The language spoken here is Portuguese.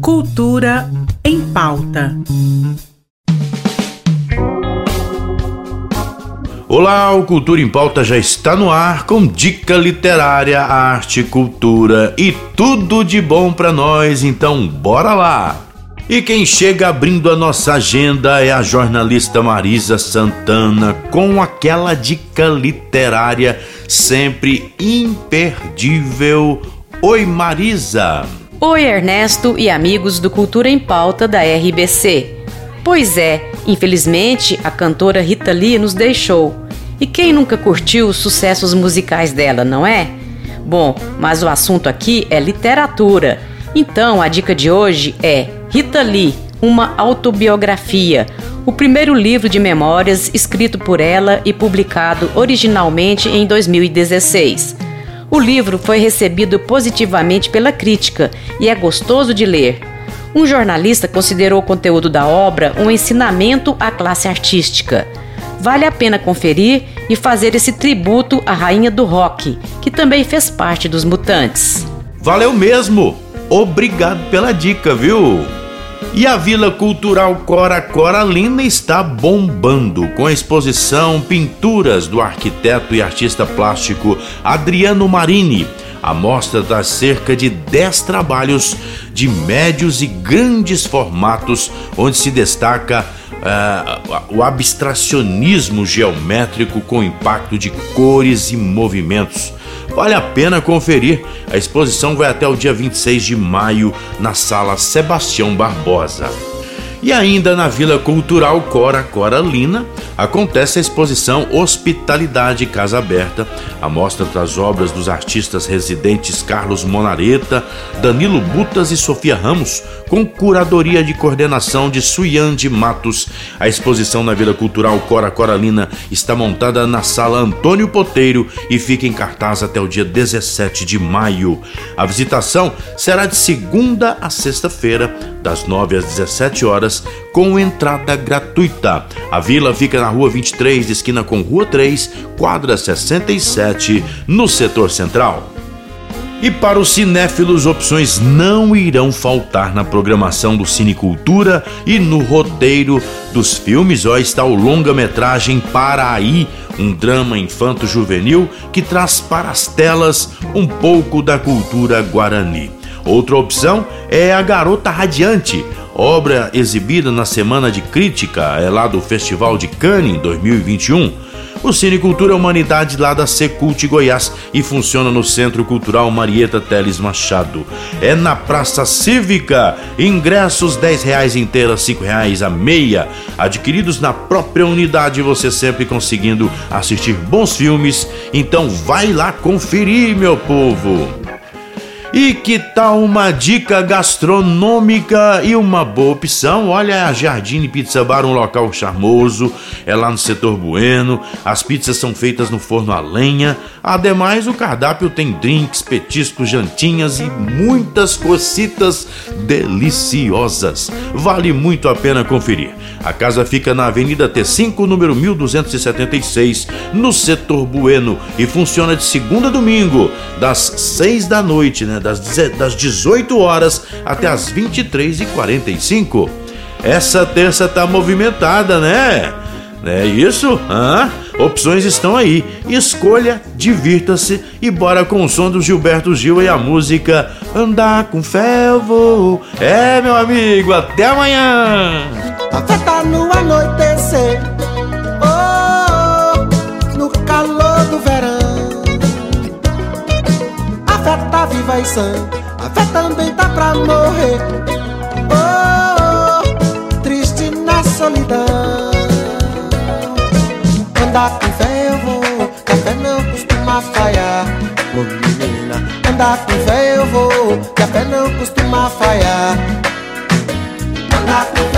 Cultura em pauta. Olá, o Cultura em Pauta já está no ar com dica literária, arte, cultura e tudo de bom para nós, então bora lá! E quem chega abrindo a nossa agenda é a jornalista Marisa Santana com aquela dica literária sempre imperdível. Oi, Marisa! Oi, Ernesto e amigos do Cultura em Pauta da RBC. Pois é, infelizmente a cantora Rita Lee nos deixou. E quem nunca curtiu os sucessos musicais dela, não é? Bom, mas o assunto aqui é literatura. Então a dica de hoje é Rita Lee, uma autobiografia, o primeiro livro de memórias escrito por ela e publicado originalmente em 2016. O livro foi recebido positivamente pela crítica e é gostoso de ler. Um jornalista considerou o conteúdo da obra um ensinamento à classe artística. Vale a pena conferir e fazer esse tributo à rainha do rock, que também fez parte dos Mutantes. Valeu mesmo! Obrigado pela dica, viu? E a Vila Cultural Cora Coralina está bombando com a exposição Pinturas do arquiteto e artista plástico Adriano Marini. A mostra traz cerca de 10 trabalhos de médios e grandes formatos, onde se destaca uh, o abstracionismo geométrico com impacto de cores e movimentos. Vale a pena conferir. A exposição vai até o dia 26 de maio na Sala Sebastião Barbosa. E ainda na Vila Cultural Cora Coralina acontece a exposição Hospitalidade Casa Aberta. A mostra traz obras dos artistas residentes Carlos Monareta, Danilo Butas e Sofia Ramos, com curadoria de coordenação de Suyan de Matos. A exposição na Vila Cultural Cora Coralina está montada na Sala Antônio Poteiro e fica em cartaz até o dia 17 de maio. A visitação será de segunda a sexta-feira, das 9 às 17 horas, com entrada gratuita. A vila fica na Rua 23, esquina com Rua 3, quadra 67, no setor central. E para os cinéfilos, opções não irão faltar na programação do Cinecultura e no roteiro dos filmes. Ó, está o longa-metragem Paraí, um drama infanto-juvenil que traz para as telas um pouco da cultura guarani. Outra opção é A Garota Radiante, obra exibida na Semana de Crítica é lá do Festival de Cannes 2021. O Cine Cultura Humanidade lá da Secult Goiás e funciona no Centro Cultural Marieta Teles Machado. É na Praça Cívica. Ingressos R$ reais inteira, R$ reais a meia. Adquiridos na própria unidade, você sempre conseguindo assistir bons filmes. Então vai lá conferir, meu povo. E que tal uma dica gastronômica e uma boa opção? Olha, a Jardine Pizza Bar, um local charmoso, é lá no setor Bueno. As pizzas são feitas no forno a lenha. Ademais, o cardápio tem drinks, petiscos, jantinhas e muitas cocitas deliciosas. Vale muito a pena conferir. A casa fica na Avenida T5, número 1276, no setor Bueno e funciona de segunda a domingo, das 6 da noite, né? Das, das 18 horas até as 23h45. Essa terça tá movimentada, né? É isso? Hã? Opções estão aí. Escolha, divirta-se e bora com o som do Gilberto Gil e a música Andar com vou. É, meu amigo, até amanhã. A no anoitecer. A fé também tá pra morrer. Oh, triste na solidão. Andar com fé eu vou, que a fé não costuma falhar. Ô menina, andar com fé eu vou, que a fé não costuma falhar. Andar com fé